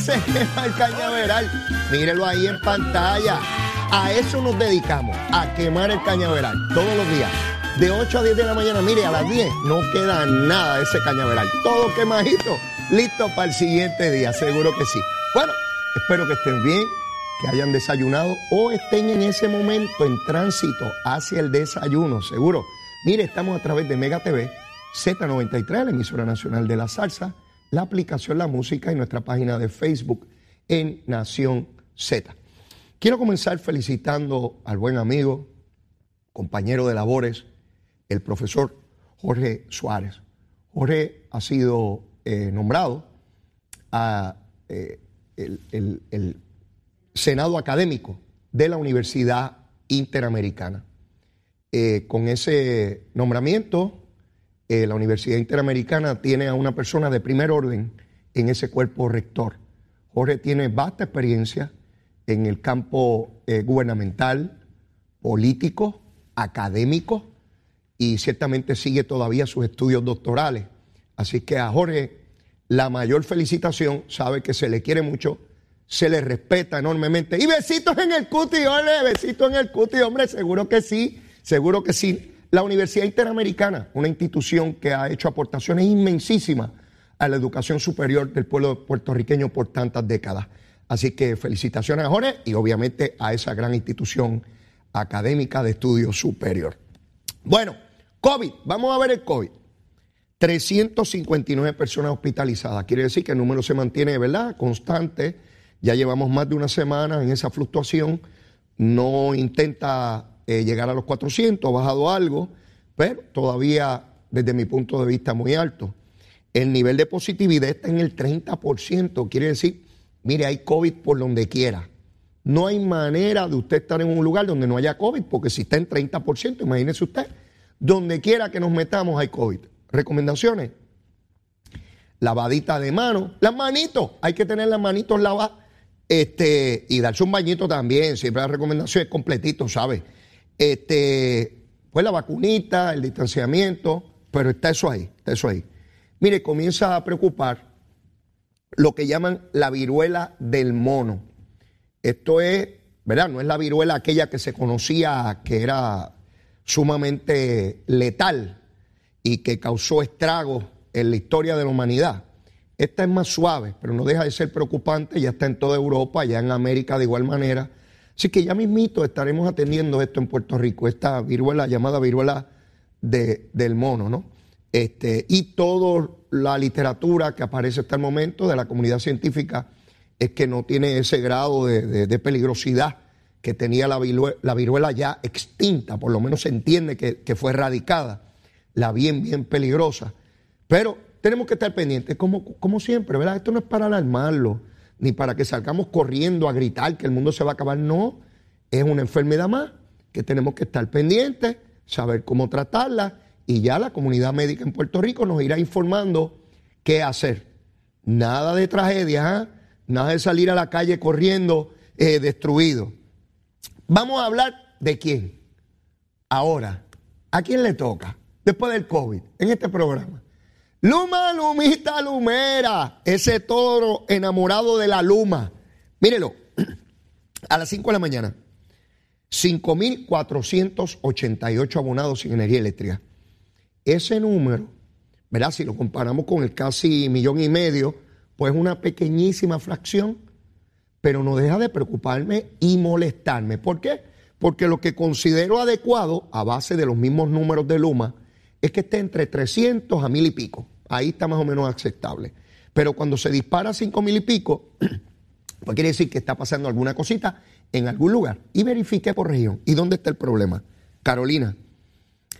se quema el cañaveral. Mírelo ahí en pantalla. A eso nos dedicamos, a quemar el cañaveral todos los días. De 8 a 10 de la mañana, mire, a las 10 no queda nada de ese cañaveral. Todo quemadito, listo para el siguiente día, seguro que sí. Bueno, espero que estén bien, que hayan desayunado o estén en ese momento en tránsito hacia el desayuno, seguro. Mire, estamos a través de Mega TV, Z93, la emisora nacional de la salsa, la aplicación La Música y nuestra página de Facebook en Nación Z. Quiero comenzar felicitando al buen amigo, compañero de labores, el profesor Jorge Suárez. Jorge ha sido eh, nombrado a eh, el, Senado Académico de la Universidad Interamericana. Eh, con ese nombramiento, la Universidad Interamericana tiene a una persona de primer orden en ese cuerpo rector. Jorge tiene vasta experiencia en el campo gubernamental, político, académico, y ciertamente sigue todavía sus estudios doctorales. Así que a Jorge la mayor felicitación, sabe que se le quiere mucho, se le respeta enormemente. Y besitos en el cuti, ole, besitos en el cuti, hombre, seguro que sí, seguro que sí. La Universidad Interamericana, una institución que ha hecho aportaciones inmensísimas a la educación superior del pueblo puertorriqueño por tantas décadas. Así que felicitaciones a Jorge y obviamente a esa gran institución académica de estudio superior. Bueno, COVID, vamos a ver el COVID. 359 personas hospitalizadas. Quiere decir que el número se mantiene, ¿verdad? Constante. Ya llevamos más de una semana en esa fluctuación. No intenta eh, llegar a los 400, ha bajado algo, pero todavía, desde mi punto de vista, muy alto. El nivel de positividad está en el 30%. Quiere decir, mire, hay COVID por donde quiera. No hay manera de usted estar en un lugar donde no haya COVID, porque si está en 30%, imagínese usted donde quiera que nos metamos hay COVID. Recomendaciones. Lavadita de mano. Las manitos. Hay que tener las manitos lavadas. Este, y darse un bañito también. Siempre la recomendación es completito, ¿sabes? Este, pues la vacunita, el distanciamiento. Pero está eso ahí, está eso ahí. Mire, comienza a preocupar lo que llaman la viruela del mono. Esto es, ¿verdad? No es la viruela aquella que se conocía que era sumamente letal y que causó estragos en la historia de la humanidad. Esta es más suave, pero no deja de ser preocupante, ya está en toda Europa, ya en América de igual manera. Así que ya mismito estaremos atendiendo esto en Puerto Rico, esta viruela llamada viruela del mono, ¿no? Este, y toda la literatura que aparece hasta el momento de la comunidad científica es que no tiene ese grado de peligrosidad que tenía la viruela, ya extinta, por lo menos se entiende que, fue erradicada, la bien, bien peligrosa. Pero tenemos que estar pendientes, como, como siempre, ¿verdad? Esto no es para alarmarlo, ni para que salgamos corriendo a gritar que el mundo se va a acabar, no, es una enfermedad más que tenemos que estar pendientes, saber cómo tratarla y ya la comunidad médica en Puerto Rico nos irá informando qué hacer. Nada de tragedia, ¿ah? nada de salir a la calle corriendo eh, destruido. Vamos a hablar de quién. Ahora, ¿a quién le toca? Después del COVID, en este programa. Luma, Lumita, Lumera, ese toro enamorado de la Luma. Mírelo, a las 5 de la mañana, 5.488 abonados sin energía eléctrica. Ese número, ¿verdad? Si lo comparamos con el casi millón y medio, pues una pequeñísima fracción pero no deja de preocuparme y molestarme. ¿Por qué? Porque lo que considero adecuado, a base de los mismos números de Luma, es que esté entre 300 a mil y pico. Ahí está más o menos aceptable. Pero cuando se dispara a 5 mil y pico, pues quiere decir que está pasando alguna cosita en algún lugar. Y verifique por región. ¿Y dónde está el problema? Carolina.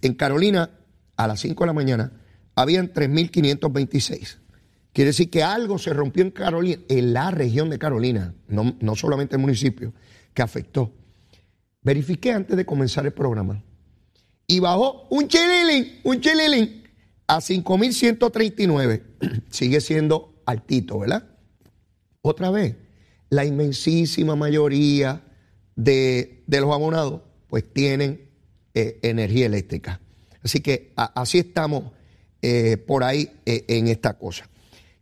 En Carolina, a las 5 de la mañana, habían 3.526. Quiere decir que algo se rompió en Carolina, en la región de Carolina, no, no solamente el municipio, que afectó. Verifiqué antes de comenzar el programa. Y bajó un chililín, un chililín, a 5.139. Sigue siendo altito, ¿verdad? Otra vez, la inmensísima mayoría de, los abonados, pues tienen eh, energía eléctrica. Así que así estamos eh, por ahí eh, en esta cosa.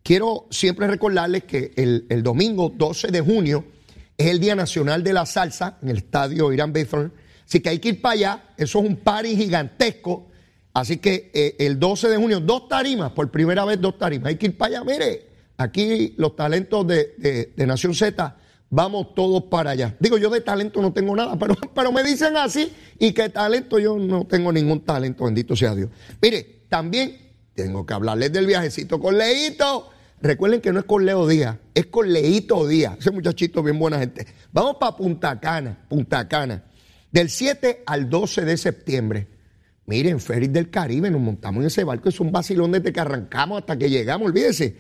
quiero siempre recordarles que el, el, domingo 12 de junio es el Día Nacional de la Salsa en el estadio Irán Bithorn. Así que hay que ir para allá. Eso es un party gigantesco. Así que eh, el 12 de junio, dos tarimas, por primera vez dos tarimas. Hay que ir para allá. Mire, aquí los talentos de, de, Nación Z, vamos todos para allá. Digo, yo de talento no tengo nada, pero, pero me dicen así y que talento yo no tengo ningún talento, bendito sea Dios. Mire, también tengo que hablarles del viajecito con Leito. Recuerden que no es con Leo Díaz, es con Leito Díaz. Ese muchachito bien buena gente. Vamos para Punta Cana, Punta Cana. Del 7 al 12 de septiembre. Miren, Félix del Caribe, nos montamos en ese barco, es un vacilón desde que arrancamos hasta que llegamos, olvídese.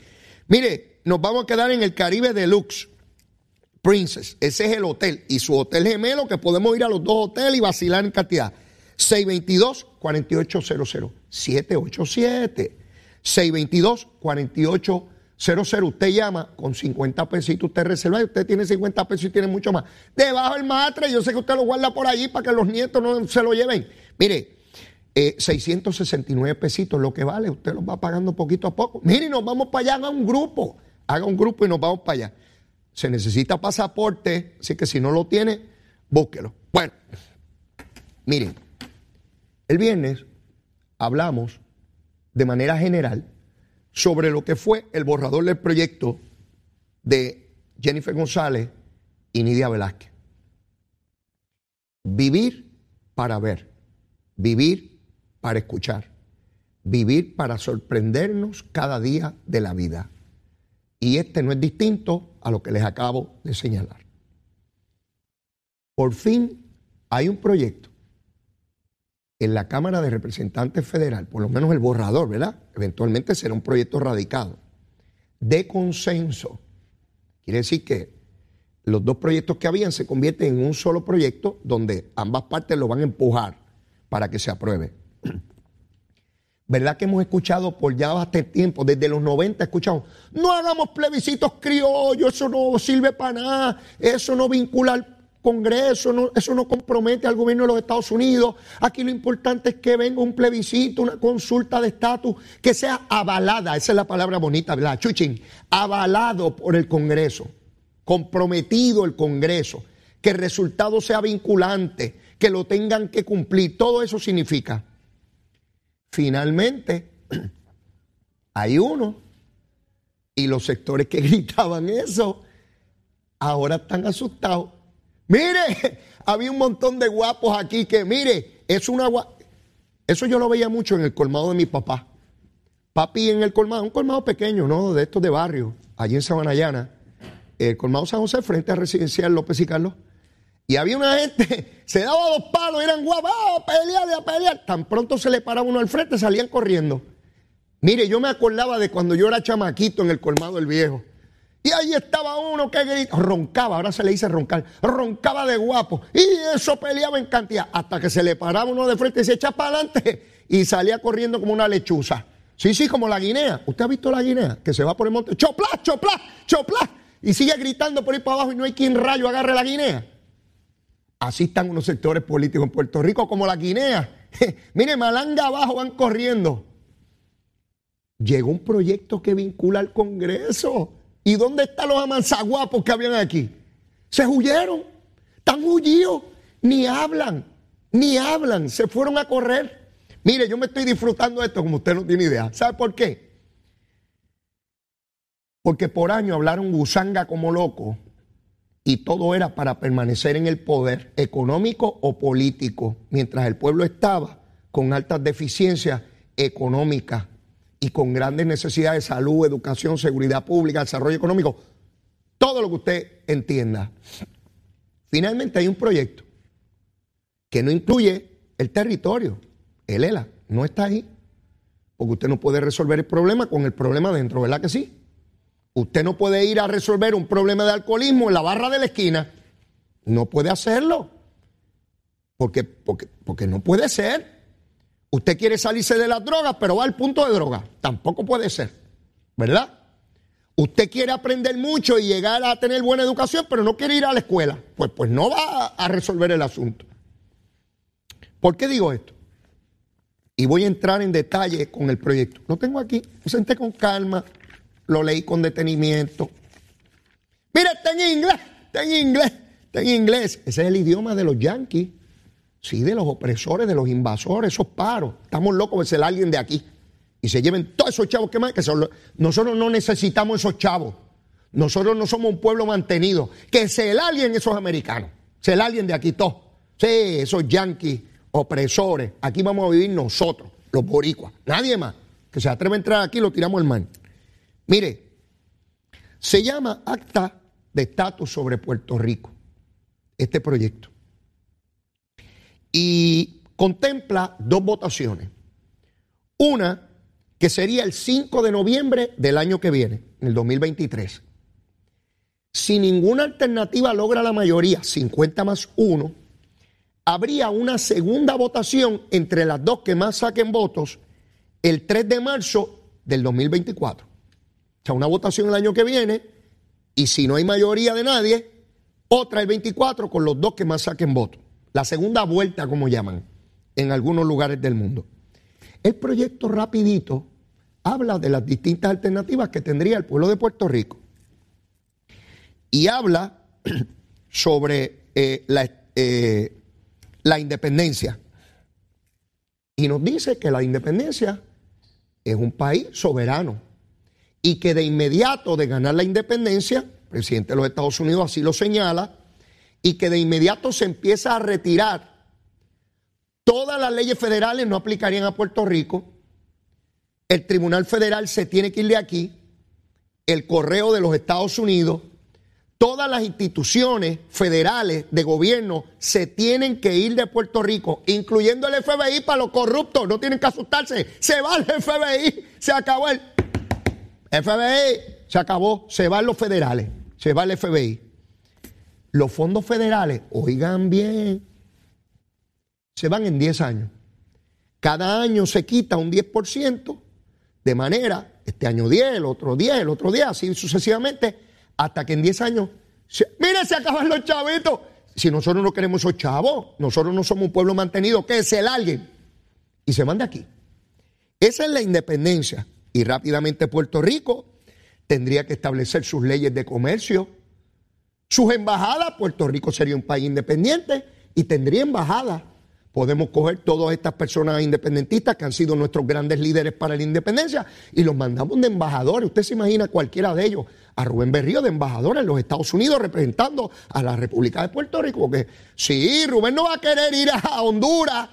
Mire, nos vamos a quedar en el Caribe Deluxe Princess, ese es el hotel, y su hotel gemelo, que podemos ir a los dos hoteles y vacilar en cantidad. 622-4800, 787, 622-4800. Usted llama con 50 pesitos, usted reserva y usted tiene 50 pesos y tiene mucho más. Debajo el matre, yo sé que usted lo guarda por allí para que los nietos no se lo lleven. Mire, 669 eh, pesitos lo que vale, usted los va pagando poquito a poco. Mire, nos vamos para allá, haga un grupo, haga un grupo y nos vamos para allá. Se necesita pasaporte, así que si no lo tiene, búsquelo. Bueno, miren, el viernes hablamos de manera general sobre lo que fue el borrador del proyecto de Jennifer González y Nidia Velázquez. Vivir para ver, vivir para escuchar, vivir para sorprendernos cada día de la vida. Y este no es distinto a lo que les acabo de señalar. Por fin hay un proyecto en la Cámara de Representantes Federal, por lo menos el borrador, ¿verdad? Eventualmente será un proyecto radicado, de consenso. Quiere decir que los dos proyectos que habían se convierten en un solo proyecto donde ambas partes lo van a empujar para que se apruebe. ¿Verdad que hemos escuchado por ya bastante tiempo, desde los 90 escuchamos, no hagamos plebiscitos criollos, eso no sirve para nada, eso no vincula al Congreso, eso no compromete al gobierno de los Estados Unidos. Aquí lo importante es que venga un plebiscito, una consulta de estatus que sea avalada, esa es la palabra bonita, ¿verdad? Chuchín, avalado por el Congreso, comprometido el Congreso, que el resultado sea vinculante, que lo tengan que cumplir. Todo eso significa, finalmente, hay uno y los sectores que gritaban eso ahora están asustados Mire, había un montón de guapos aquí que, mire, es una Eso yo lo veía mucho en el colmado de mi papá. Papi en el colmado, un colmado pequeño, ¿no? De estos de barrio, allí en Sabanayana. El colmado San José, frente a Residencial López y Carlos. Y había una gente, se daba dos palos, eran guapos, a pelear, a pelear. Tan pronto se le paraba uno al frente, salían corriendo. Mire, yo me acordaba de cuando yo era chamaquito en el colmado del viejo. Y ahí estaba uno que roncaba, ahora se le dice roncar, roncaba de guapo. Y eso peleaba en cantidad, hasta que se le paraba uno de frente y se echa para adelante y salía corriendo como una lechuza. Sí, sí, como la guinea. ¿Usted ha visto la guinea? Que se va por el monte, chopla, chopla, chopla. Y sigue gritando por ahí para abajo y no hay quien rayo agarre la guinea. Así están unos sectores políticos en Puerto Rico como la guinea. Mire, malanga abajo van corriendo. Llegó un proyecto que vincula al Congreso. ¿Y dónde están los amanzaguapos que habían aquí? Se huyeron, están huydos, ni hablan, ni hablan, se fueron a correr. Mire, yo me estoy disfrutando de esto como usted no tiene idea. ¿Sabe por qué? Porque por año hablaron gusanga como loco y todo era para permanecer en el poder económico o político, mientras el pueblo estaba con altas deficiencias económicas y con grandes necesidades de salud, educación, seguridad pública, desarrollo económico, todo lo que usted entienda. Finalmente hay un proyecto que no incluye el territorio, el ELA, no está ahí, porque usted no puede resolver el problema con el problema dentro, ¿verdad que sí? Usted no puede ir a resolver un problema de alcoholismo en la barra de la esquina, no puede hacerlo, porque, porque, porque no puede ser. Usted quiere salirse de las drogas, pero va al punto de droga. Tampoco puede ser, ¿verdad? Usted quiere aprender mucho y llegar a tener buena educación, pero no quiere ir a la escuela. Pues, pues no va a resolver el asunto. ¿Por qué digo esto? Y voy a entrar en detalle con el proyecto. Lo tengo aquí, me senté con calma, lo leí con detenimiento. Mira, está en inglés, está en inglés, está en inglés. Ese es el idioma de los yanquis, sí, de los opresores, de los invasores, esos paros. Estamos locos de ser alguien de aquí. Y se lleven todos esos chavos que más, que son, nosotros no necesitamos esos chavos. Nosotros no somos un pueblo mantenido. Que se el alguien esos americanos. Se el alguien de aquí todo. Sí, esos yanquis opresores. Aquí vamos a vivir nosotros, los boricuas. Nadie más. Que se atreve a entrar aquí lo tiramos al mar. Mire, se llama Acta de Estatus sobre Puerto Rico, este proyecto. Y contempla dos votaciones. Una que sería el 5 de noviembre del año que viene, en el 2023. Si ninguna alternativa logra la mayoría, 50 más 1, habría una segunda votación entre las dos que más saquen votos el 3 de marzo del 2024. O sea, una votación el año que viene y si no hay mayoría de nadie, otra el 24 con los dos que más saquen votos. La segunda vuelta, como llaman, en algunos lugares del mundo. El proyecto rapidito habla de las distintas alternativas que tendría el pueblo de Puerto Rico y habla sobre eh, la, eh, la independencia. Y nos dice que la independencia es un país soberano y que de inmediato de ganar la independencia, el presidente de los Estados Unidos así lo señala, y que de inmediato se empieza a retirar todas las leyes federales no aplicarían a Puerto Rico, el Tribunal Federal se tiene que ir de aquí, el correo de los Estados Unidos, Todas las instituciones federales de gobierno se tienen que ir de Puerto Rico, incluyendo el FBI para los corruptos. No tienen que asustarse. Se va el FBI. Se acabó el FBI. Se acabó. Se van los federales. Se va el FBI. Los fondos federales, oigan bien, se van en 10 años. Cada año se quita un 10%, de manera, este año 10, el otro 10, el otro 10, así sucesivamente hasta que en 10 años, mire, se acaban los chavitos. Si nosotros no queremos esos chavos, nosotros no somos un pueblo mantenido, que es el alguien. Y se manda aquí. Esa es la independencia. Y rápidamente Puerto Rico tendría que establecer sus leyes de comercio, sus embajadas. Puerto Rico sería un país independiente y tendría embajadas podemos coger todas estas personas independentistas que han sido nuestros grandes líderes para la independencia y los mandamos de embajadores. Usted se imagina cualquiera de ellos, a Rubén Berrío de embajador en los Estados Unidos representando a la República de Puerto Rico. Porque sí, Rubén no va a querer ir a Honduras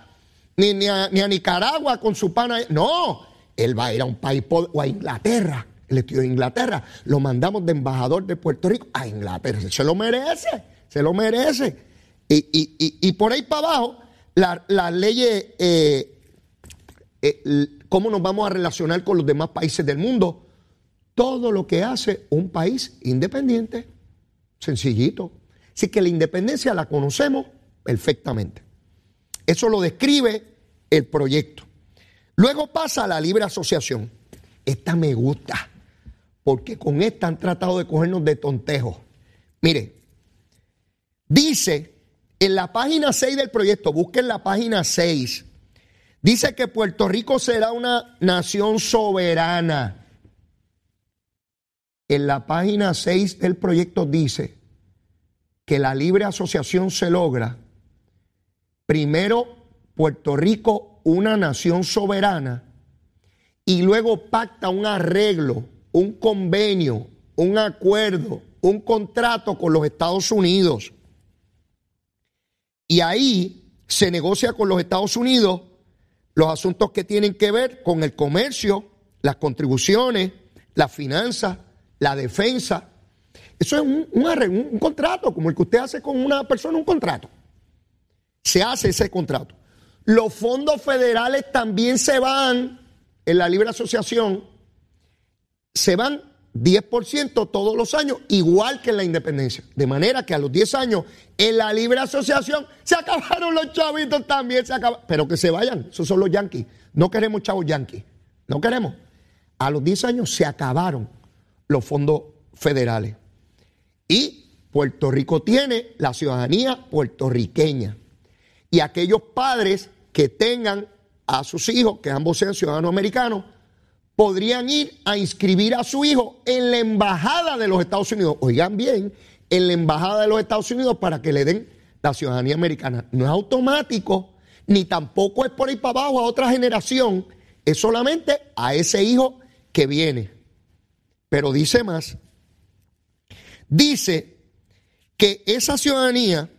ni, ni, a, Nicaragua con su pana. No, él va a ir a un país o a Inglaterra. Él estudió en Inglaterra. Lo mandamos de embajador de Puerto Rico a Inglaterra. Se lo merece, se lo merece. Y, y, y, y por ahí para abajo las la leyes, eh, eh, cómo nos vamos a relacionar con los demás países del mundo, todo lo que hace un país independiente, sencillito. Así que la independencia la conocemos perfectamente. Eso lo describe el proyecto. Luego pasa a la libre asociación. Esta me gusta, porque con esta han tratado de cogernos de tontejo. Mire, dice en la página 6 del proyecto, busquen la página 6, dice que Puerto Rico será una nación soberana. En la página 6 del proyecto dice que la libre asociación se logra, primero Puerto Rico una nación soberana y luego pacta un arreglo, un convenio, un acuerdo, un contrato con los Estados Unidos y ahí se negocia con los Estados Unidos los asuntos que tienen que ver con el comercio, las contribuciones, las finanzas, la defensa. Eso es un, un, contrato, como el que usted hace con una persona, un contrato. Se hace ese contrato. Los fondos federales también se van en la libre asociación, se van 10% todos los años, igual que en la independencia. De manera que a los 10 años, en la libre asociación, se acabaron los chavitos también, se Pero que se vayan, esos son los yanquis. No queremos chavos yanquis, no queremos. A los 10 años se acabaron los fondos federales. Y Puerto Rico tiene la ciudadanía puertorriqueña. Y aquellos padres que tengan a sus hijos, que ambos sean ciudadanos americanos, podrían ir a inscribir a su hijo en la embajada de los Estados Unidos. Oigan bien, en la embajada de los Estados Unidos para que le den la ciudadanía americana. No es automático, ni tampoco es por ir para abajo a otra generación, es solamente a ese hijo que viene. Pero dice más, dice que esa ciudadanía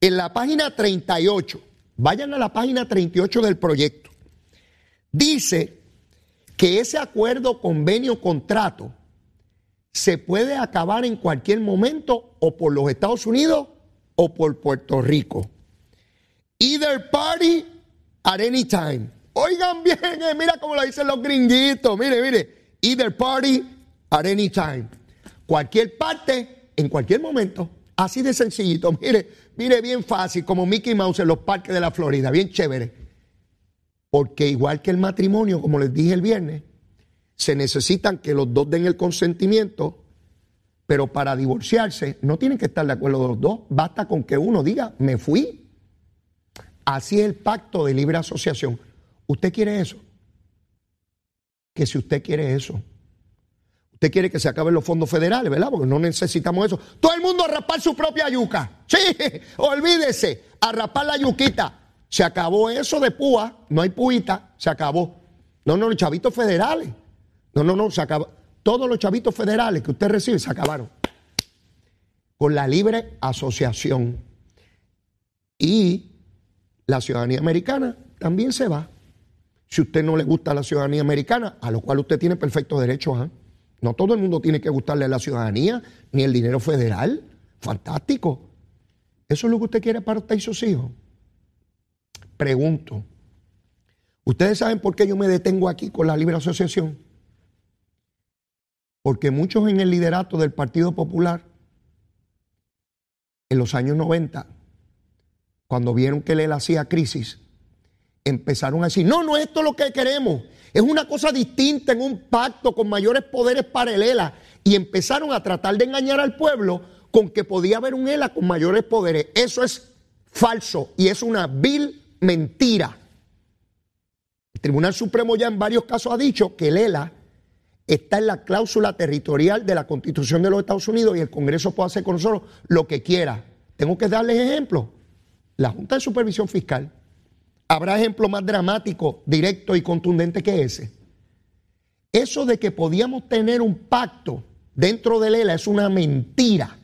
en la página 38, vayan a la página 38 del proyecto, dice que ese acuerdo, convenio, contrato se puede acabar en cualquier momento o por los Estados Unidos o por Puerto Rico. Either party at any time. Oigan bien, eh, mira cómo lo dicen los gringuitos. Mire, mire. Either party at any time. Cualquier parte, en cualquier momento. Así de sencillito. Mire, mire, bien fácil, como Mickey Mouse en los parques de la Florida. Bien chévere. Porque igual que el matrimonio, como les dije el viernes, se necesitan que los dos den el consentimiento, pero para divorciarse no tienen que estar de acuerdo los dos, basta con que uno diga, me fui. Así es el pacto de libre asociación. ¿Usted quiere eso? Que si usted quiere eso, usted quiere que se acaben los fondos federales, ¿verdad? Porque no necesitamos eso. Todo el mundo a rapar su propia yuca. Sí, olvídese, a rapar la yuquita. Se acabó eso de púa, no hay puita, se acabó. No, no, los chavitos federales. No, no, no, se acabó. Todos los chavitos federales que usted recibe se acabaron. Con la libre asociación. Y la ciudadanía americana también se va. Si usted no le gusta la ciudadanía americana, a lo cual usted tiene perfecto derecho a. ¿ah? No todo el mundo tiene que gustarle la ciudadanía ni el dinero federal. Fantástico. ¿Eso es lo que usted quiere para usted y sus hijos? Pregunto, ¿ustedes saben por qué yo me detengo aquí con la libre asociación? Porque muchos en el liderato del Partido Popular, en los años 90, cuando vieron que él hacía crisis, empezaron a decir, no, no es esto lo que queremos, es una cosa distinta en un pacto con mayores poderes para el ELA. Y empezaron a tratar de engañar al pueblo con que podía haber un ELA con mayores poderes. Eso es falso y es una vil mentira. El Tribunal Supremo ya en varios casos ha dicho que el ELA está en la cláusula territorial de la Constitución de los Estados Unidos y el Congreso puede hacer con nosotros lo que quiera. Tengo que darles ejemplos. La Junta de Supervisión Fiscal. ¿Habrá ejemplo más dramático, directo y contundente que ese? Eso de que podíamos tener un pacto dentro del ELA es una mentira.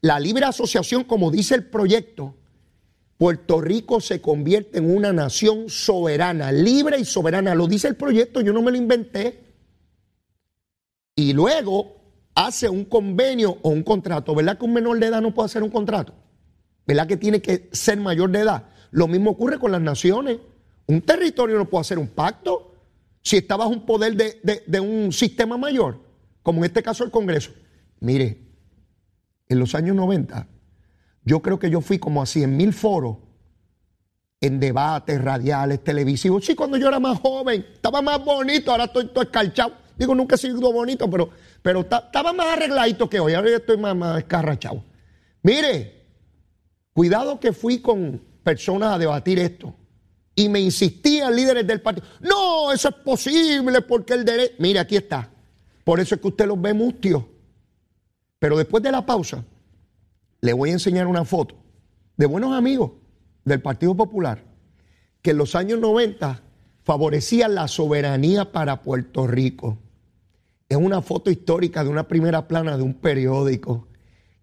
La libre asociación, como dice el proyecto, Puerto Rico se convierte en una nación soberana, libre y soberana. Lo dice el proyecto, yo no me lo inventé. Y luego hace un convenio o un contrato. ¿Verdad que un menor de edad no puede hacer un contrato? ¿Verdad que tiene que ser mayor de edad? Lo mismo ocurre con las naciones. Un territorio no puede hacer un pacto si está bajo un poder de, de un sistema mayor, como en este caso el Congreso. Mire, en los años 90 yo creo que yo fui como a 100 mil foros en debates radiales, televisivos. Sí, cuando yo era más joven, estaba más bonito, ahora estoy todo escarchado. Digo, nunca he sido bonito, pero, pero estaba más arregladito que hoy, ahora estoy más, más escarrachado. Mire, cuidado que fui con personas a debatir esto. Y me insistían líderes del partido. No, eso es posible porque el derecho... Mire, aquí está. Por eso es que usted los ve mustios. Pero después de la pausa, le voy a enseñar una foto de buenos amigos del Partido Popular que en los años 90 favorecían la soberanía para Puerto Rico. Es una foto histórica de una primera plana de un periódico.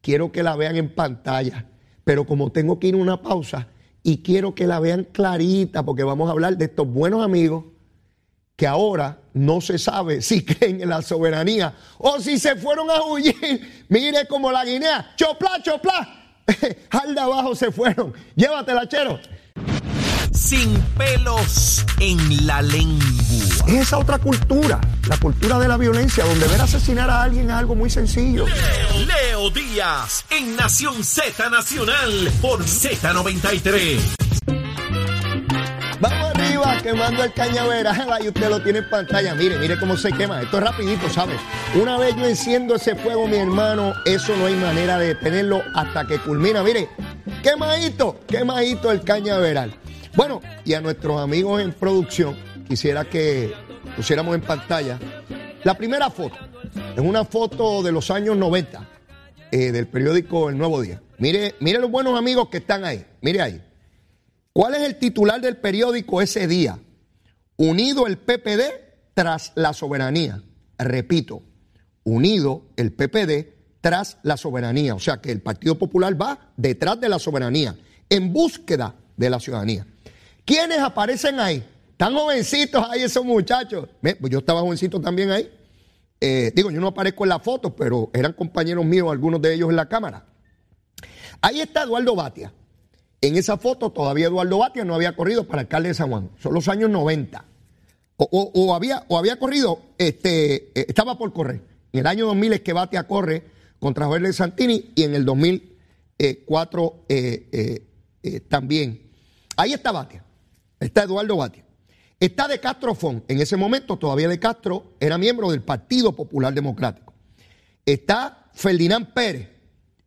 Quiero que la vean en pantalla, pero como tengo que ir a una pausa y quiero que la vean clarita porque vamos a hablar de estos buenos amigos que ahora no se sabe si creen en la soberanía o si se fueron a huir. Mire como la Guinea, chopla, chopla. Al de abajo se fueron. Llévatela, chero. Sin pelos en la lengua. Es esa otra cultura, la cultura de la violencia, donde ver asesinar a alguien es algo muy sencillo. Leo, Leo Díaz, en Nación Z Nacional, por Z93 quemando el cañaveral y usted lo tiene en pantalla. Mire, mire cómo se quema. Esto es rapidito, ¿sabes? Una vez yo enciendo ese fuego, mi hermano, eso no hay manera de detenerlo hasta que culmina. Mire, quemadito, quemadito el cañaveral. Bueno, y a nuestros amigos en producción, quisiera que pusiéramos en pantalla. La primera foto es una foto de los años 90 eh, del periódico El Nuevo Día. Mire, mire los buenos amigos que están ahí. Mire ahí. ¿Cuál es el titular del periódico ese día? Unido el PPD tras la soberanía. Repito, unido el PPD tras la soberanía. O sea que el Partido Popular va detrás de la soberanía, en búsqueda de la ciudadanía. ¿Quiénes aparecen ahí? Están jovencitos ahí esos muchachos. Pues yo estaba jovencito también ahí. Eh, digo, yo no aparezco en la foto, pero eran compañeros míos, algunos de ellos en la cámara. Ahí está Eduardo Batia. En esa foto todavía Eduardo Batia no había corrido para alcalde de San Juan. Son los años 90. O, había, o había corrido, este, eh, estaba por correr. En el año 2000 es que Batia corre contra Jorge Santini y en el 2004 eh, también. Ahí está Batia. Está Eduardo Batia. Está de Castro Fon. En ese momento todavía de Castro era miembro del Partido Popular Democrático. Está Ferdinand Pérez,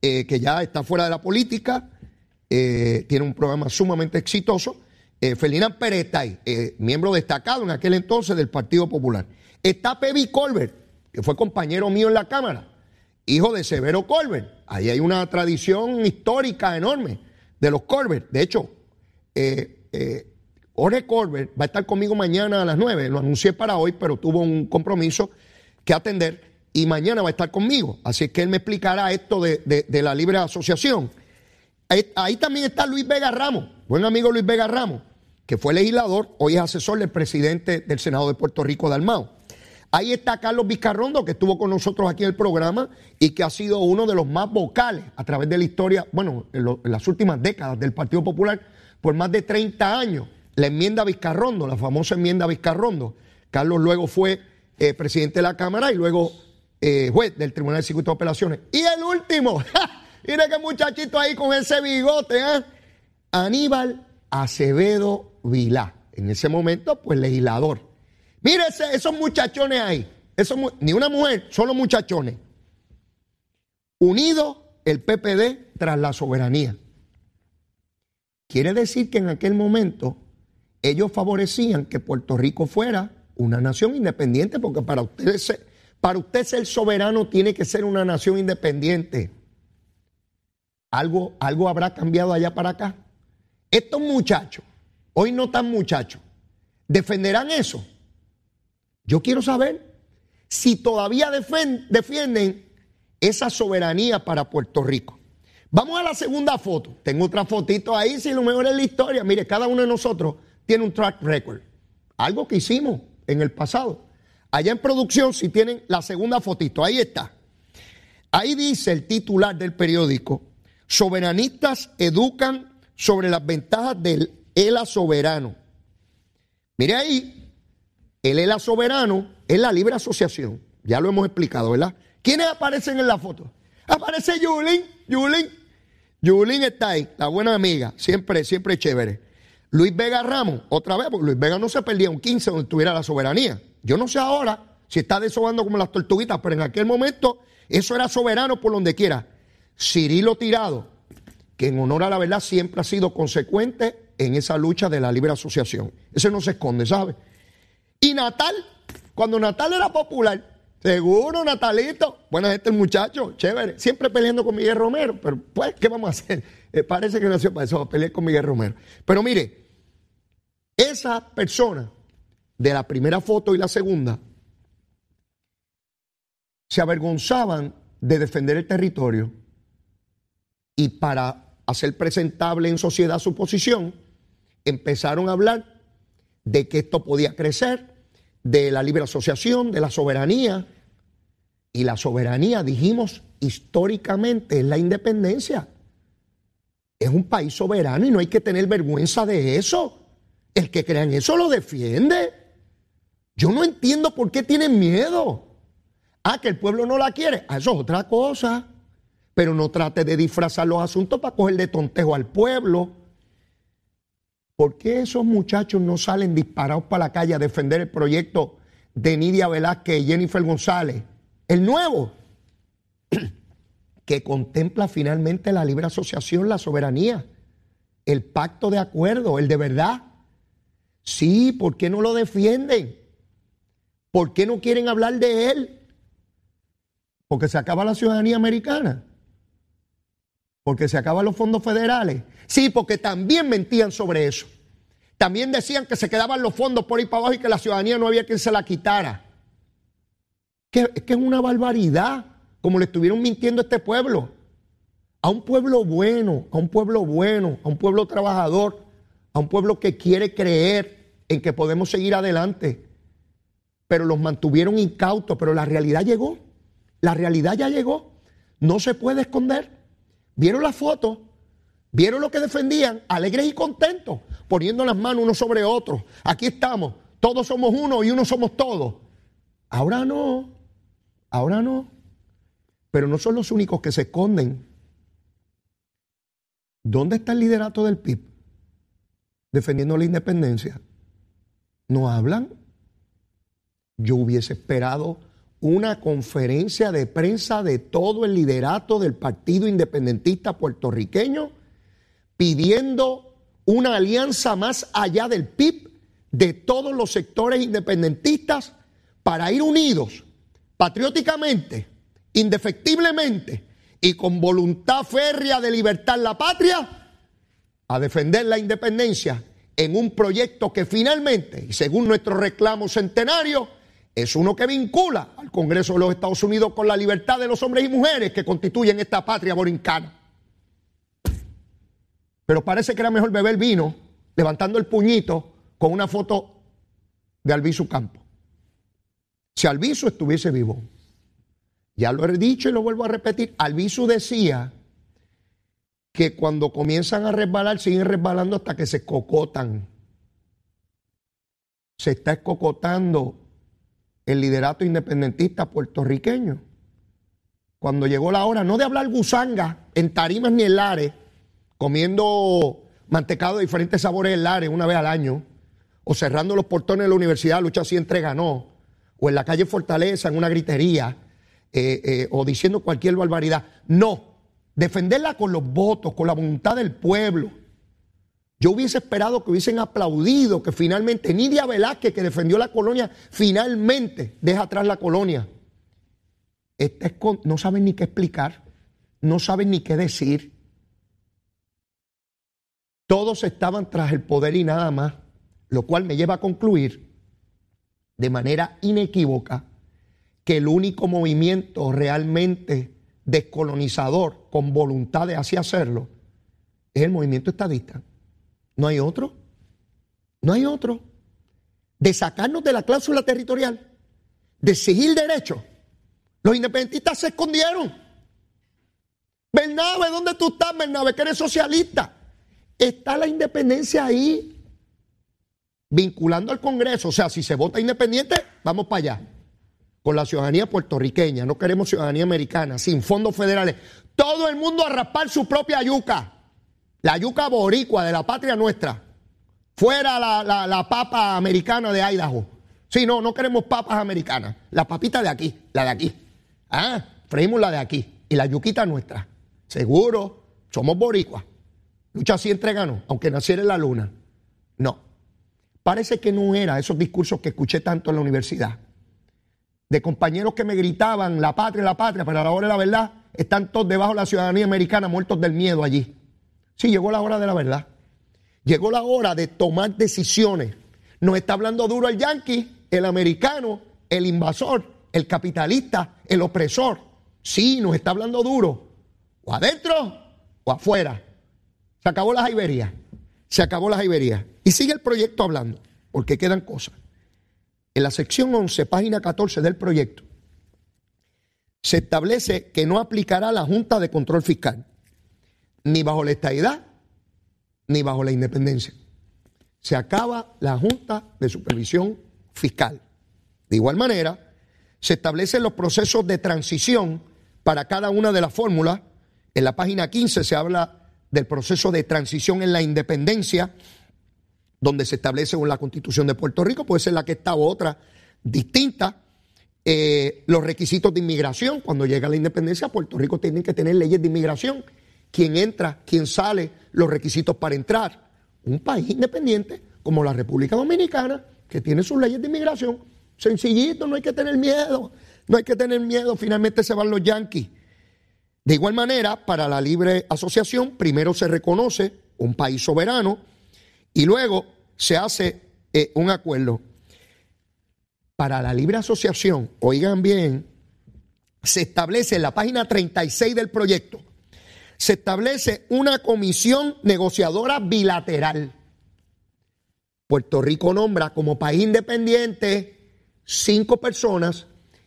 eh, que ya está fuera de la política, eh, tiene un programa sumamente exitoso. Eh, Ferdinand ahí, miembro destacado en aquel entonces del Partido Popular. Está Pebi Colbert, que fue compañero mío en la Cámara, hijo de Severo Colbert. Ahí hay una tradición histórica enorme de los Colbert. De hecho, Jorge Colbert va a estar conmigo mañana a las 9. Lo anuncié para hoy, pero tuvo un compromiso que atender y mañana va a estar conmigo. Así que él me explicará esto de, la libre asociación. Ahí, también está Luis Vega Ramos, buen amigo Luis Vega Ramos, que fue legislador, hoy es asesor del presidente del Senado de Puerto Rico, Dalmao. Ahí está Carlos Vizcarrondo, que estuvo con nosotros aquí en el programa y que ha sido uno de los más vocales a través de la historia, bueno, en, las últimas décadas del Partido Popular, por más de 30 años. La enmienda Vizcarrondo, la famosa enmienda Vizcarrondo. Carlos luego fue eh, presidente de la Cámara y luego eh, juez del Tribunal de Circuito de Apelaciones. Y el último, mire qué muchachito ahí con ese bigote, ¿eh? Aníbal Acevedo Vilá. En ese momento, pues legislador. Mire esos muchachones ahí. ni una mujer, solo muchachones. Unido el PPD tras la soberanía. Quiere decir que en aquel momento ellos favorecían que Puerto Rico fuera una nación independiente, porque para usted, para usted ser soberano tiene que ser una nación independiente. Algo, algo habrá cambiado allá para acá. Estos muchachos, hoy no tan muchachos, ¿defenderán eso? Yo quiero saber si todavía defienden esa soberanía para Puerto Rico. Vamos a la segunda foto. Tengo otra fotito ahí, si lo mejor es la historia. Mire, cada uno de nosotros tiene un track record. Algo que hicimos en el pasado. Allá en producción, si tienen la segunda fotito, ahí está. Ahí dice el titular del periódico, soberanistas educan sobre las ventajas del ELA soberano. Mire ahí, el ELA soberano es la libre asociación. Ya lo hemos explicado, ¿verdad? ¿Quiénes aparecen en la foto? Aparece Yulín, Yulín. Yulín está ahí, la buena amiga, siempre, siempre chévere. Luis Vega Ramos, otra vez, porque Luis Vega no se perdía un 15 donde tuviera la soberanía. Yo no sé ahora si está desobando como las tortuguitas, pero en aquel momento eso era soberano por donde quiera. Cirilo Tirado, que en honor a la verdad siempre ha sido consecuente en esa lucha de la libre asociación. Ese no se esconde, ¿sabe? Y Natal, cuando Natal era popular, seguro Natalito, buena gente el muchacho, chévere, siempre peleando con Miguel Romero, pero pues, ¿qué vamos a hacer? Eh, parece que nació para eso, pelear con Miguel Romero. Pero mire, esa persona de la primera foto y la segunda se avergonzaban de defender el territorio y para hacer presentable en sociedad su posición, empezaron a hablar de que esto podía crecer, de la libre asociación, de la soberanía. Y la soberanía, dijimos, históricamente es la independencia. Es un país soberano y no hay que tener vergüenza de eso. El que crean eso lo defiende. Yo no entiendo por qué tienen miedo. Ah, que el pueblo no la quiere. Ah, eso es otra cosa. Pero no trate de disfrazar los asuntos para coger de tontejo al pueblo. ¿Por qué esos muchachos no salen disparados para la calle a defender el proyecto de Nidia Velázquez y Jennifer González? El nuevo, que contempla finalmente la libre asociación, la soberanía, el pacto de acuerdo, el de verdad. Sí, ¿por qué no lo defienden? ¿Por qué no quieren hablar de él? Porque se acaba la ciudadanía americana. Porque se acaban los fondos federales. Sí, porque también mentían sobre eso. También decían que se quedaban los fondos por ahí para abajo y que la ciudadanía no había quien se la quitara. Que, es que es una barbaridad, como le estuvieron mintiendo a este pueblo. A un pueblo bueno, a un pueblo bueno, a un pueblo trabajador, a un pueblo que quiere creer en que podemos seguir adelante. Pero los mantuvieron incautos, pero la realidad llegó. La realidad ya llegó. No se puede esconder. ¿Vieron la foto? ¿Vieron lo que defendían? Alegres y contentos, poniendo las manos unos sobre otros. Aquí estamos, todos somos uno y uno somos todos. Ahora no, ahora no. Pero no son los únicos que se esconden. ¿Dónde está el liderato del PIB? Defendiendo la independencia. ¿No hablan? Yo hubiese esperado una conferencia de prensa de todo el liderato del Partido Independentista puertorriqueño pidiendo una alianza más allá del PIB de todos los sectores independentistas para ir unidos patrióticamente, indefectiblemente y con voluntad férrea de libertar la patria a defender la independencia en un proyecto que finalmente, y según nuestro reclamo centenario, es uno que vincula al Congreso de los Estados Unidos con la libertad de los hombres y mujeres que constituyen esta patria borincana. Pero parece que era mejor beber vino levantando el puñito con una foto de Albizu Campo. Si Albizu estuviese vivo, ya lo he dicho y lo vuelvo a repetir, Albizu decía que cuando comienzan a resbalar, siguen resbalando hasta que se cocotan. Se está escocotando el liderato independentista puertorriqueño. Cuando llegó la hora, no de hablar gusanga en tarimas ni en lares, comiendo mantecado de diferentes sabores en lares una vez al año, o cerrando los portones de la universidad, lucha así entre ganó, o en la calle Fortaleza, en una gritería, eh, eh, o diciendo cualquier barbaridad. No, defenderla con los votos, con la voluntad del pueblo, yo hubiese esperado que hubiesen aplaudido que finalmente Nidia Velázquez, que defendió la colonia, finalmente deja atrás la colonia. no saben ni qué explicar, no saben ni qué decir. Todos estaban tras el poder y nada más, lo cual me lleva a concluir de manera inequívoca que el único movimiento realmente descolonizador con voluntad de así hacerlo es el movimiento estadista. No hay otro. No hay otro. De sacarnos de la cláusula territorial, de seguir derecho. Los independentistas se escondieron. Bernabe, ¿dónde tú estás, Bernabe? Que eres socialista. Está la independencia ahí, vinculando al Congreso. O sea, si se vota independiente, vamos para allá. Con la ciudadanía puertorriqueña, no queremos ciudadanía americana, sin fondos federales. Todo el mundo a raspar su propia yuca. La yuca boricua de la patria nuestra. Fuera la, papa americana de Idaho. Sí, no, no queremos papas americanas. La papita de aquí, la de aquí. Ah, freímos la de aquí. Y la yuquita nuestra. Seguro, somos boricuas. Lucha así entregano, aunque naciera en la luna. No. Parece que no era esos discursos que escuché tanto en la universidad. De compañeros que me gritaban, la patria, la patria, pero a la la verdad están todos debajo de la ciudadanía americana muertos del miedo allí. Sí, llegó la hora de la verdad. Llegó la hora de tomar decisiones. Nos está hablando duro el yanqui, el americano, el invasor, el capitalista, el opresor. Sí, nos está hablando duro. O adentro o afuera. Se acabó la jaibería. Se acabó la jaibería. Y sigue el proyecto hablando, porque quedan cosas. En la sección 11, página 14 del proyecto, se establece que no aplicará la Junta de Control Fiscal ni bajo la estadidad, ni bajo la independencia. Se acaba la Junta de Supervisión Fiscal. De igual manera, se establecen los procesos de transición para cada una de las fórmulas. En la página 15 se habla del proceso de transición en la independencia, donde se establece la Constitución de Puerto Rico, puede ser la que está o otra distinta. Eh, los requisitos de inmigración, cuando llega la independencia, Puerto Rico tiene que tener leyes de inmigración quién entra, quién sale, los requisitos para entrar. Un país independiente como la República Dominicana, que tiene sus leyes de inmigración, Sencillito, no hay que tener miedo. No hay que tener miedo, finalmente se van los yanquis. De igual manera, para la libre asociación, primero se reconoce un país soberano y luego se hace eh, un acuerdo. Para la libre asociación, oigan bien, se establece en la página 36 del proyecto, se establece una comisión negociadora bilateral. Puerto Rico nombra como país independiente cinco personas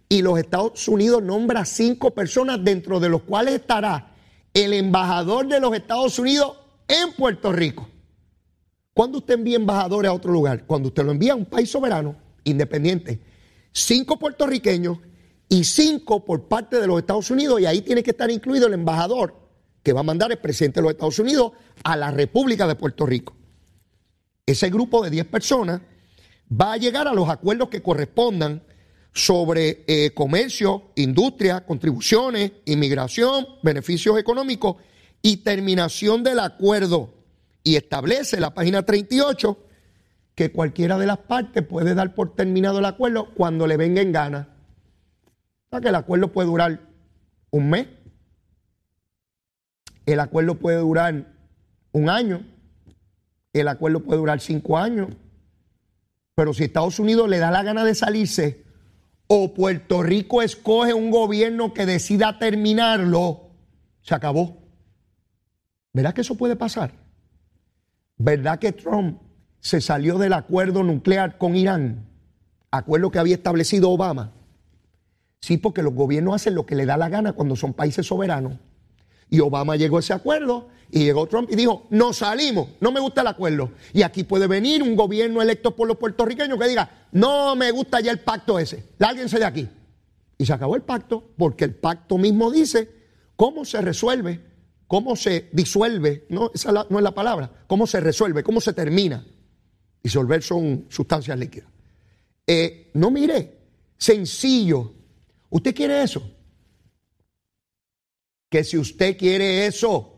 y los Estados Unidos nombra cinco personas dentro de los cuales estará el embajador de los Estados Unidos en Puerto Rico. ¿Cuándo usted envía embajadores a otro lugar? Cuando usted lo envía a un país soberano, independiente. Cinco puertorriqueños y cinco por parte de los Estados Unidos y ahí tiene que estar incluido el embajador que va a mandar el presidente de los Estados Unidos a la República de Puerto Rico. Ese grupo de 10 personas va a llegar a los acuerdos que correspondan sobre eh, comercio, industria, contribuciones, inmigración, beneficios económicos y terminación del acuerdo. Y establece la página 38 que cualquiera de las partes puede dar por terminado el acuerdo cuando le venga en gana. O sea que el acuerdo puede durar un mes, el acuerdo puede durar un año, el acuerdo puede durar cinco años, pero si Estados Unidos le da la gana de salirse, o Puerto Rico escoge un gobierno que decida terminarlo, se acabó. ¿Verdad que eso puede pasar? ¿Verdad que Trump se salió del acuerdo nuclear con Irán? Acuerdo que había establecido Obama. Sí, porque los gobiernos hacen lo que le da la gana cuando son países soberanos. Y Obama llegó a ese acuerdo y llegó Trump y dijo, no salimos, no me gusta el acuerdo. Y aquí puede venir un gobierno electo por los puertorriqueños que diga, no me gusta ya el pacto ese, lárguense de aquí. Y se acabó el pacto porque el pacto mismo dice cómo se resuelve, cómo se disuelve, no, esa no es la palabra, cómo se resuelve, cómo se termina. Disolver son sustancias líquidas. Eh, no mire, sencillo. ¿Usted quiere eso? Que si usted quiere eso,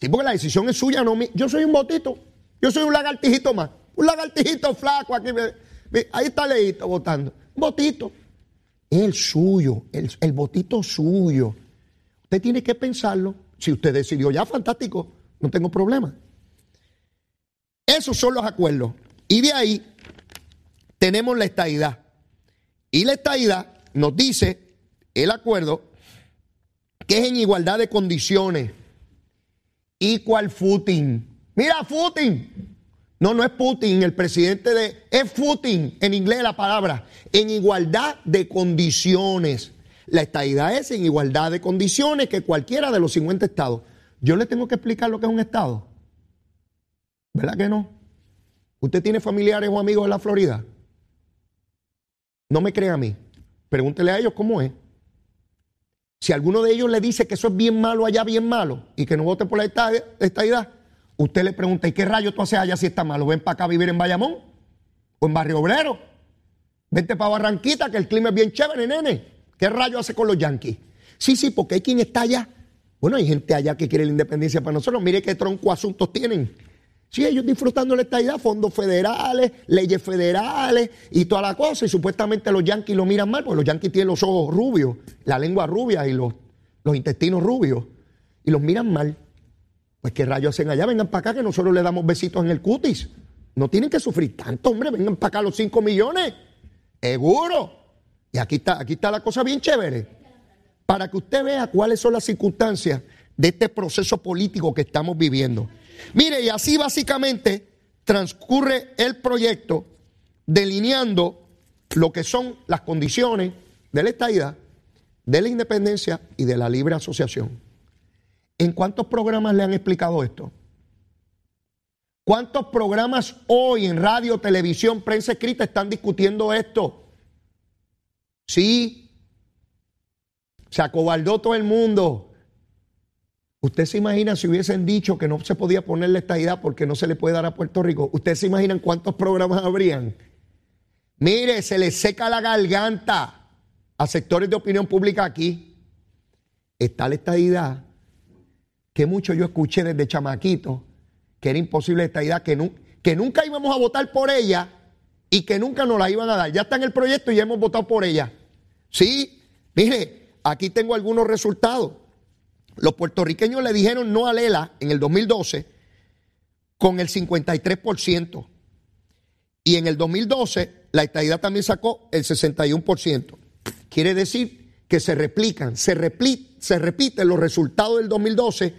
Sí, porque la decisión es suya, no mi... Yo soy un botito. Yo soy un lagartijito más. Un lagartijito flaco aquí. Ahí está Leito votando. Un botito. Es el suyo, el, el botito suyo. Usted tiene que pensarlo. Si usted decidió ya, fantástico. No tengo problema. Esos son los acuerdos. Y de ahí tenemos la estadidad. Y la estadidad nos dice el acuerdo que es en igualdad de condiciones equal footing. Mira, footing. No, no es Putin, el presidente de... Es footing, en inglés la palabra, en igualdad de condiciones. La estadidad es en igualdad de condiciones que cualquiera de los 50 estados. Yo le tengo que explicar lo que es un estado. ¿Verdad que no? ¿Usted tiene familiares o amigos en la Florida? No me crea a mí. Pregúntele a ellos cómo es. Si alguno de ellos le dice que eso es bien malo allá, bien malo, y que no vote por la estadidad, usted le pregunta, ¿y qué rayo tú haces allá si está malo? ¿Ven para acá a vivir en Bayamón? ¿O en Barrio Obrero? Vente para Barranquita, que el clima es bien chévere, nene. ¿Qué rayo hace con los yanquis? Sí, sí, porque hay quien está allá. Bueno, hay gente allá que quiere la independencia para nosotros. Mire qué tronco asuntos tienen. Sí, ellos disfrutando la estadidad, fondos federales, leyes federales y toda la cosa. Y supuestamente los yanquis lo miran mal, porque los yanquis tienen los ojos rubios, la lengua rubia y los, los intestinos rubios. Y los miran mal. Pues qué rayos hacen allá, vengan para acá que nosotros le damos besitos en el cutis. No tienen que sufrir tanto, hombre, vengan para acá los 5 millones. Seguro. Y aquí está, aquí está la cosa bien chévere. Para que usted vea cuáles son las circunstancias de este proceso político que estamos viviendo. Mire, y así básicamente transcurre el proyecto delineando lo que son las condiciones de la estadidad, de la independencia y de la libre asociación. ¿En cuántos programas le han explicado esto? ¿Cuántos programas hoy en radio, televisión, prensa escrita están discutiendo esto? Sí, se acobardó todo el mundo. ¿Usted se imagina si hubiesen dicho que no se podía poner la estadidad porque no se le puede dar a Puerto Rico? ¿Usted se imaginan cuántos programas habrían? Mire, se le seca la garganta a sectores de opinión pública aquí. Está la estadidad que mucho yo escuché desde chamaquito, que era imposible la estadidad, que, que nunca íbamos a votar por ella y que nunca nos la iban a dar. Ya está en el proyecto y ya hemos votado por ella. Sí, mire, aquí tengo algunos resultados. Los puertorriqueños le dijeron no a Lela en el 2012 con el 53%. Y en el 2012 la estadidad también sacó el 61%. Quiere decir que se replican, se, se repiten los resultados del 2012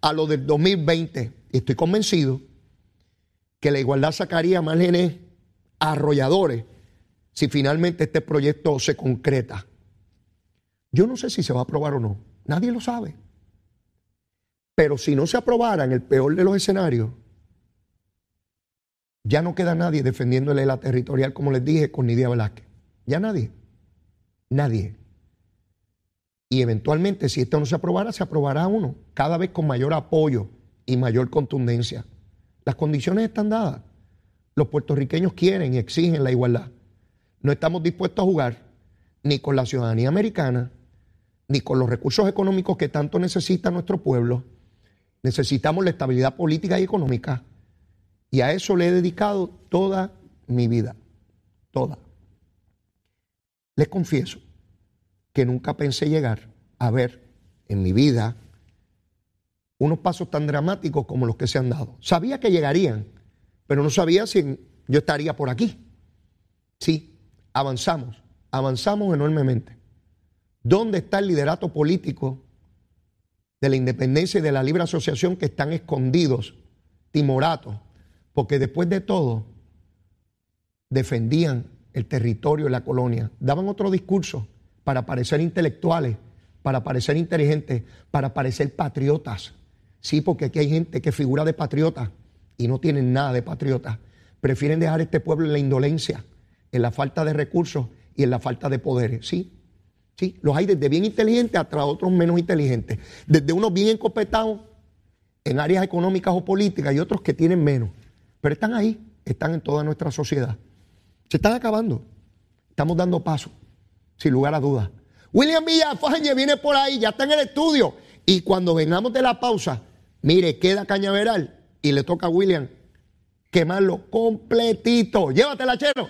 a los del 2020. Y estoy convencido que la igualdad sacaría márgenes arrolladores si finalmente este proyecto se concreta. Yo no sé si se va a aprobar o no, nadie lo sabe. Pero si no se aprobara en el peor de los escenarios, ya no queda nadie defendiéndole la territorial, como les dije, con Nidia Velázquez. Ya nadie. Nadie. Y eventualmente, si esto no se aprobara, se aprobará uno, cada vez con mayor apoyo y mayor contundencia. Las condiciones están dadas. Los puertorriqueños quieren y exigen la igualdad. No estamos dispuestos a jugar ni con la ciudadanía americana, ni con los recursos económicos que tanto necesita nuestro pueblo. Necesitamos la estabilidad política y económica. Y a eso le he dedicado toda mi vida. Toda. Les confieso que nunca pensé llegar a ver en mi vida unos pasos tan dramáticos como los que se han dado. Sabía que llegarían, pero no sabía si yo estaría por aquí. Sí, avanzamos, avanzamos enormemente. ¿Dónde está el liderato político de la independencia y de la libre asociación que están escondidos, timoratos? Porque después de todo, defendían el territorio y la colonia, daban otro discurso para parecer intelectuales, para parecer inteligentes, para parecer patriotas. Sí, porque aquí hay gente que figura de patriota y no tienen nada de patriota. Prefieren dejar este pueblo en la indolencia, en la falta de recursos y en la falta de poderes. Sí, sí, los hay desde bien inteligentes hasta otros menos inteligentes. Desde unos bien encopetados en áreas económicas o políticas y otros que tienen menos. Pero están ahí, están en toda nuestra sociedad. Se están acabando. Estamos dando paso, sin lugar a dudas. William Villafañe viene por ahí, ya está en el estudio. Y cuando vengamos de la pausa, mire, queda cañaveral y le toca a William quemarlo completito. Llévatela, chero.